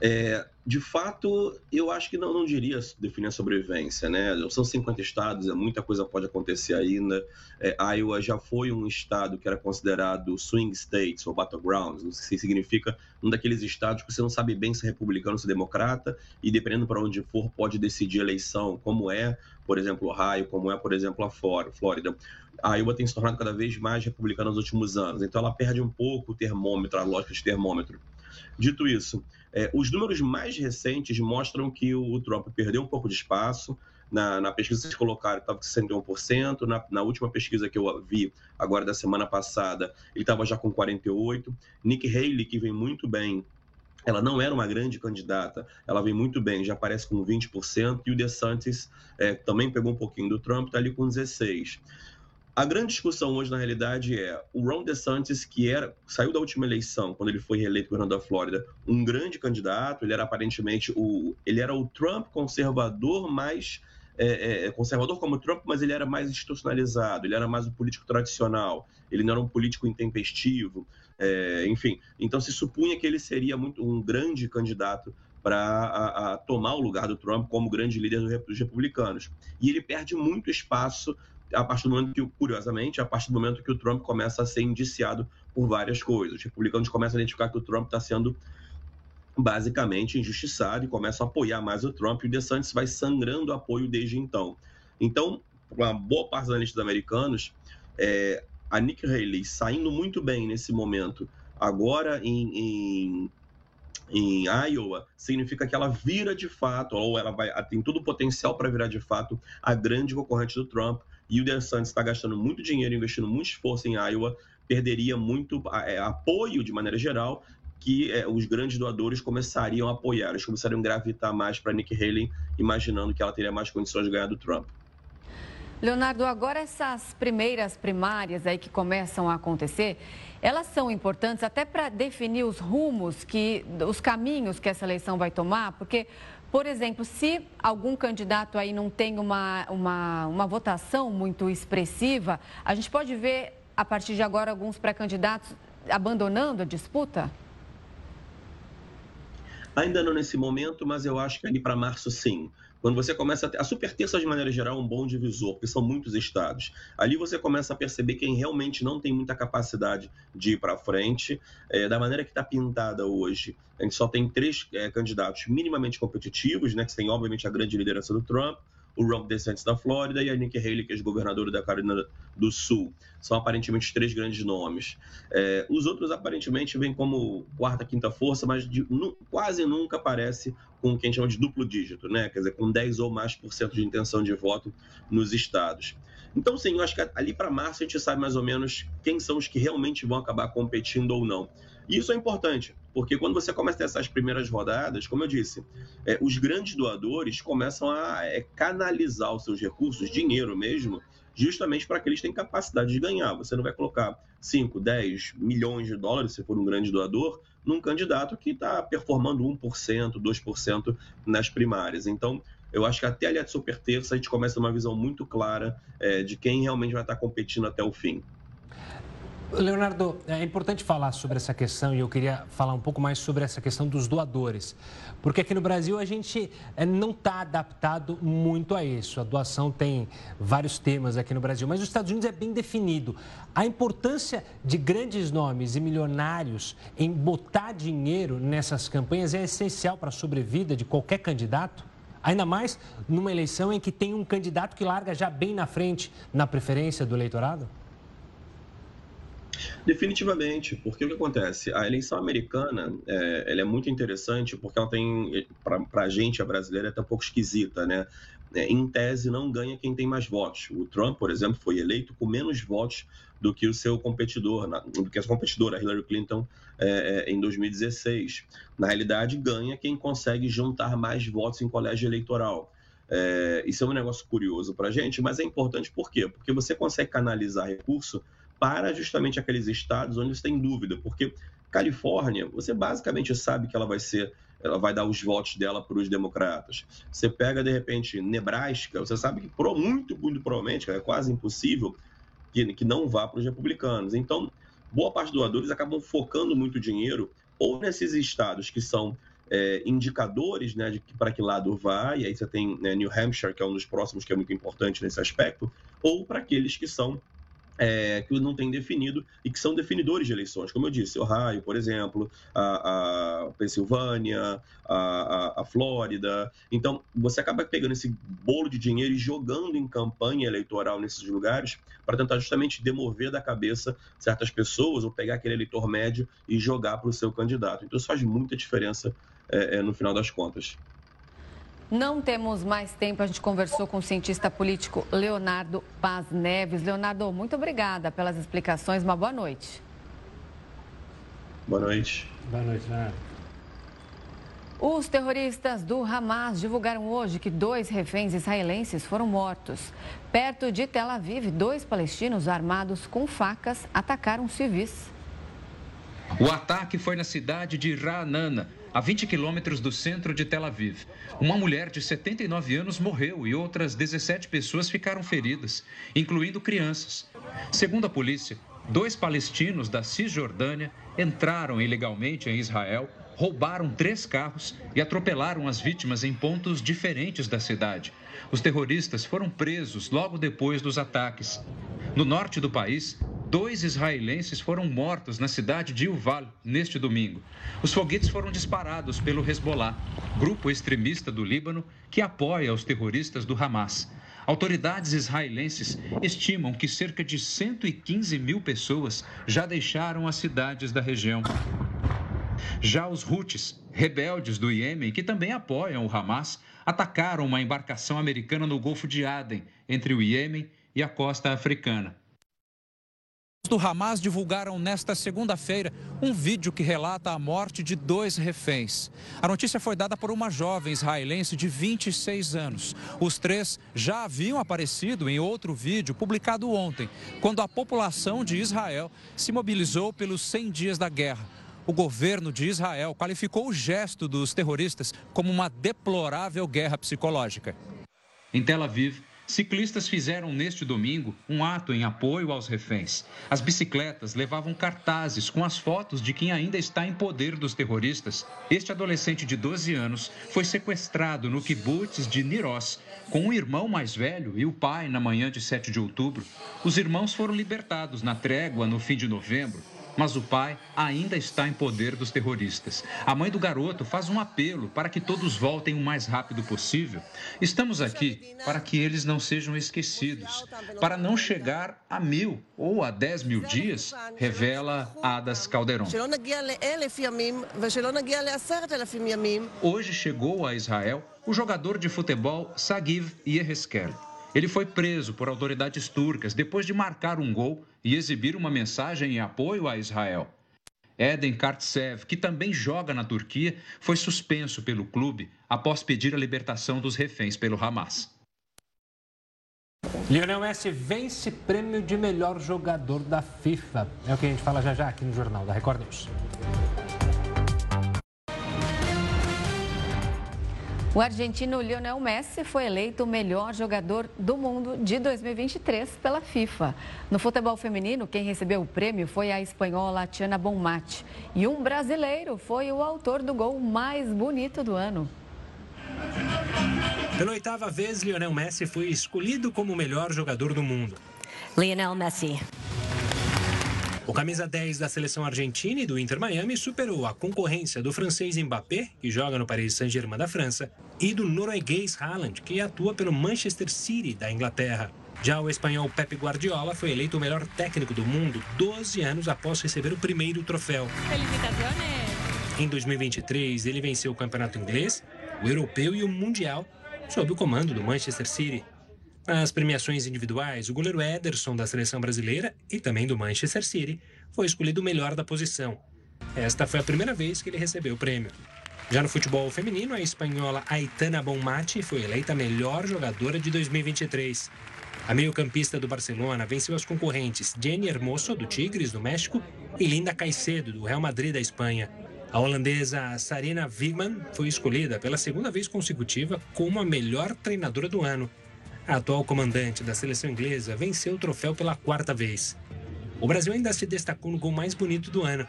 É, de fato, eu acho que não, não diria definir a sobrevivência, né? São 50 estados, é muita coisa pode acontecer ainda. É, Iowa já foi um estado que era considerado swing states ou battlegrounds, não sei se significa um daqueles estados que você não sabe bem se é republicano ou se é democrata, e dependendo para onde for, pode decidir a eleição, como é, por exemplo, Ohio, como é, por exemplo, a Flórida. A Iowa tem se tornado cada vez mais republicana nos últimos anos, então ela perde um pouco o termômetro, a lógica de termômetro. Dito isso, é, os números mais recentes mostram que o Trump perdeu um pouco de espaço. Na, na pesquisa que vocês colocaram, estava com 61%. Na, na última pesquisa que eu vi, agora da semana passada, ele estava já com 48%. Nick Haley, que vem muito bem, ela não era uma grande candidata, ela vem muito bem, já aparece com 20%, e o DeSantis é, também pegou um pouquinho do Trump, está ali com 16%. A grande discussão hoje, na realidade, é o Ron DeSantis, que era, saiu da última eleição, quando ele foi reeleito governador da Flórida, um grande candidato, ele era aparentemente o. Ele era o Trump conservador mais. É, é, conservador como Trump, mas ele era mais institucionalizado, ele era mais um político tradicional, ele não era um político intempestivo, é, enfim. Então se supunha que ele seria muito um grande candidato para tomar o lugar do Trump como grande líder dos republicanos. E ele perde muito espaço a partir do momento que, curiosamente, a partir do momento que o Trump começa a ser indiciado por várias coisas. Os republicanos começam a identificar que o Trump está sendo basicamente injustiçado e começam a apoiar mais o Trump e o DeSantis vai sangrando apoio desde então. Então, uma boa parte dos analistas americanos, é, a Nick Haley saindo muito bem nesse momento, agora em, em, em Iowa, significa que ela vira de fato, ou ela vai, tem todo o potencial para virar de fato a grande concorrente do Trump, e o DeSantis está gastando muito dinheiro, investindo muito esforço em Iowa, perderia muito é, apoio de maneira geral, que é, os grandes doadores começariam a apoiar, eles começariam a gravitar mais para Nikki Haley, imaginando que ela teria mais condições de ganhar do Trump. Leonardo, agora essas primeiras primárias aí que começam a acontecer, elas são importantes até para definir os rumos que, os caminhos que essa eleição vai tomar, porque por exemplo, se algum candidato aí não tem uma, uma, uma votação muito expressiva, a gente pode ver, a partir de agora, alguns pré-candidatos abandonando a disputa? Ainda não nesse momento, mas eu acho que ali para março, sim. Quando você começa a ter. A super terça, de maneira geral, é um bom divisor, porque são muitos estados. Ali você começa a perceber quem realmente não tem muita capacidade de ir para frente. É, da maneira que está pintada hoje, a gente só tem três é, candidatos minimamente competitivos, né? Que tem, obviamente, a grande liderança do Trump o Ron DeSantis da Flórida e a Nikki Haley, que é governadora da Carolina do Sul. São aparentemente três grandes nomes. É, os outros aparentemente vêm como quarta, quinta força, mas de, nu, quase nunca aparece com o que chama de duplo dígito, né? Quer dizer, com 10 ou mais por cento de intenção de voto nos estados. Então, sim, eu acho que ali para março a gente sabe mais ou menos quem são os que realmente vão acabar competindo ou não. E isso é importante, porque quando você começa a ter essas primeiras rodadas, como eu disse, é, os grandes doadores começam a é, canalizar os seus recursos, dinheiro mesmo, justamente para que eles tenham capacidade de ganhar. Você não vai colocar 5, 10 milhões de dólares, se for um grande doador, num candidato que está performando 1%, 2% nas primárias. Então, eu acho que até ali a super terça a gente começa uma visão muito clara é, de quem realmente vai estar competindo até o fim. Leonardo, é importante falar sobre essa questão e eu queria falar um pouco mais sobre essa questão dos doadores. Porque aqui no Brasil a gente é, não está adaptado muito a isso. A doação tem vários temas aqui no Brasil, mas nos Estados Unidos é bem definido. A importância de grandes nomes e milionários em botar dinheiro nessas campanhas é essencial para a sobrevida de qualquer candidato? Ainda mais numa eleição em que tem um candidato que larga já bem na frente na preferência do eleitorado? Definitivamente, porque o que acontece? A eleição americana é, ela é muito interessante porque ela tem, para a gente, a brasileira, é até um pouco esquisita, né? É, em tese, não ganha quem tem mais votos. O Trump, por exemplo, foi eleito com menos votos do que o seu competidor, do que a sua competidora, Hillary Clinton, é, é em 2016. Na realidade, ganha quem consegue juntar mais votos em colégio eleitoral. É, isso é um negócio curioso para a gente, mas é importante por quê? Porque você consegue canalizar recurso para justamente aqueles estados onde você tem dúvida, porque Califórnia, você basicamente sabe que ela vai ser, ela vai dar os votos dela para os democratas. Você pega de repente Nebraska, você sabe que muito, muito provavelmente, é quase impossível que, que não vá para os republicanos. Então, boa parte dos doadores acabam focando muito dinheiro ou nesses estados que são é, indicadores né, de para que lado vai, e aí você tem né, New Hampshire, que é um dos próximos que é muito importante nesse aspecto, ou para aqueles que são é, que não tem definido e que são definidores de eleições, como eu disse, Ohio, por exemplo, a, a Pensilvânia, a, a, a, Flórida. Então, você acaba pegando esse bolo de dinheiro e jogando em campanha eleitoral nesses lugares para tentar justamente demover da cabeça certas pessoas ou pegar aquele eleitor médio e jogar para o seu candidato. Então, isso faz muita diferença é, é, no final das contas. Não temos mais tempo. A gente conversou com o cientista político Leonardo Paz Neves. Leonardo, muito obrigada pelas explicações. Uma boa noite. Boa noite. Boa noite, Leonardo. Os terroristas do Hamas divulgaram hoje que dois reféns israelenses foram mortos. Perto de Tel Aviv, dois palestinos armados com facas atacaram civis. O ataque foi na cidade de Ra'anana, a 20 quilômetros do centro de Tel Aviv. Uma mulher de 79 anos morreu e outras 17 pessoas ficaram feridas, incluindo crianças. Segundo a polícia, dois palestinos da Cisjordânia entraram ilegalmente em Israel, roubaram três carros e atropelaram as vítimas em pontos diferentes da cidade. Os terroristas foram presos logo depois dos ataques. No norte do país, dois israelenses foram mortos na cidade de Yuval neste domingo. Os foguetes foram disparados pelo Hezbollah, grupo extremista do Líbano que apoia os terroristas do Hamas. Autoridades israelenses estimam que cerca de 115 mil pessoas já deixaram as cidades da região. Já os Houthis, rebeldes do Iêmen, que também apoiam o Hamas, atacaram uma embarcação americana no Golfo de Aden, entre o Iêmen e a costa africana do Hamas divulgaram nesta segunda-feira um vídeo que relata a morte de dois reféns. A notícia foi dada por uma jovem israelense de 26 anos. Os três já haviam aparecido em outro vídeo publicado ontem, quando a população de Israel se mobilizou pelos 100 dias da guerra. O governo de Israel qualificou o gesto dos terroristas como uma deplorável guerra psicológica. Em Tel Aviv, Ciclistas fizeram neste domingo um ato em apoio aos reféns. As bicicletas levavam cartazes com as fotos de quem ainda está em poder dos terroristas. Este adolescente de 12 anos foi sequestrado no kibbutz de Niroz, com o irmão mais velho e o pai na manhã de 7 de outubro. Os irmãos foram libertados na trégua no fim de novembro mas o pai ainda está em poder dos terroristas. A mãe do garoto faz um apelo para que todos voltem o mais rápido possível. Estamos aqui para que eles não sejam esquecidos, para não chegar a mil ou a dez mil dias, revela Adas Calderon. Hoje chegou a Israel o jogador de futebol Sagiv Yeheskel. Ele foi preso por autoridades turcas depois de marcar um gol e exibir uma mensagem em apoio a Israel. Eden Kartsev, que também joga na Turquia, foi suspenso pelo clube após pedir a libertação dos reféns pelo Hamas. Lionel Messi vence prêmio de melhor jogador da FIFA. É o que a gente fala já já aqui no Jornal da Record News. O argentino Lionel Messi foi eleito o melhor jogador do mundo de 2023 pela FIFA. No futebol feminino, quem recebeu o prêmio foi a espanhola Tiana Bonmati. E um brasileiro foi o autor do gol mais bonito do ano. Pela oitava vez, Lionel Messi foi escolhido como o melhor jogador do mundo. Lionel Messi. O camisa 10 da seleção argentina e do Inter Miami superou a concorrência do francês Mbappé, que joga no Paris Saint-Germain da França, e do norueguês Haaland, que atua pelo Manchester City da Inglaterra. Já o espanhol Pepe Guardiola foi eleito o melhor técnico do mundo 12 anos após receber o primeiro troféu. Em 2023, ele venceu o campeonato inglês, o europeu e o mundial sob o comando do Manchester City. Nas premiações individuais, o goleiro Ederson da seleção brasileira e também do Manchester City foi escolhido o melhor da posição. Esta foi a primeira vez que ele recebeu o prêmio. Já no futebol feminino, a espanhola Aitana Bonmati foi eleita melhor jogadora de 2023. A meio-campista do Barcelona venceu as concorrentes Jenny Hermoso, do Tigres, do México, e Linda Caicedo, do Real Madrid, da Espanha. A holandesa Sarina Wigman foi escolhida pela segunda vez consecutiva como a melhor treinadora do ano a atual comandante da seleção inglesa venceu o troféu pela quarta vez. O Brasil ainda se destacou no gol mais bonito do ano.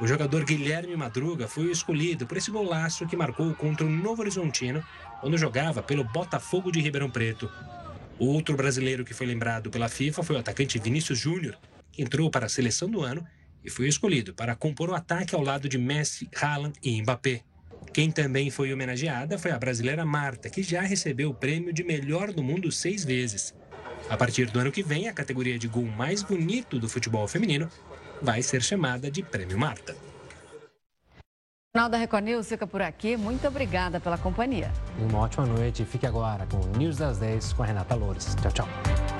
O jogador Guilherme Madruga foi escolhido por esse golaço que marcou contra o Novo Horizontino, quando jogava pelo Botafogo de Ribeirão Preto. Outro brasileiro que foi lembrado pela FIFA foi o atacante Vinícius Júnior, que entrou para a seleção do ano e foi escolhido para compor o ataque ao lado de Messi, Haaland e Mbappé. Quem também foi homenageada foi a brasileira Marta, que já recebeu o prêmio de melhor do mundo seis vezes. A partir do ano que vem, a categoria de gol mais bonito do futebol feminino vai ser chamada de Prêmio Marta. O Jornal da Record News fica por aqui. Muito obrigada pela companhia. Uma ótima noite. Fique agora com o News das 10 com a Renata Loures. Tchau, tchau.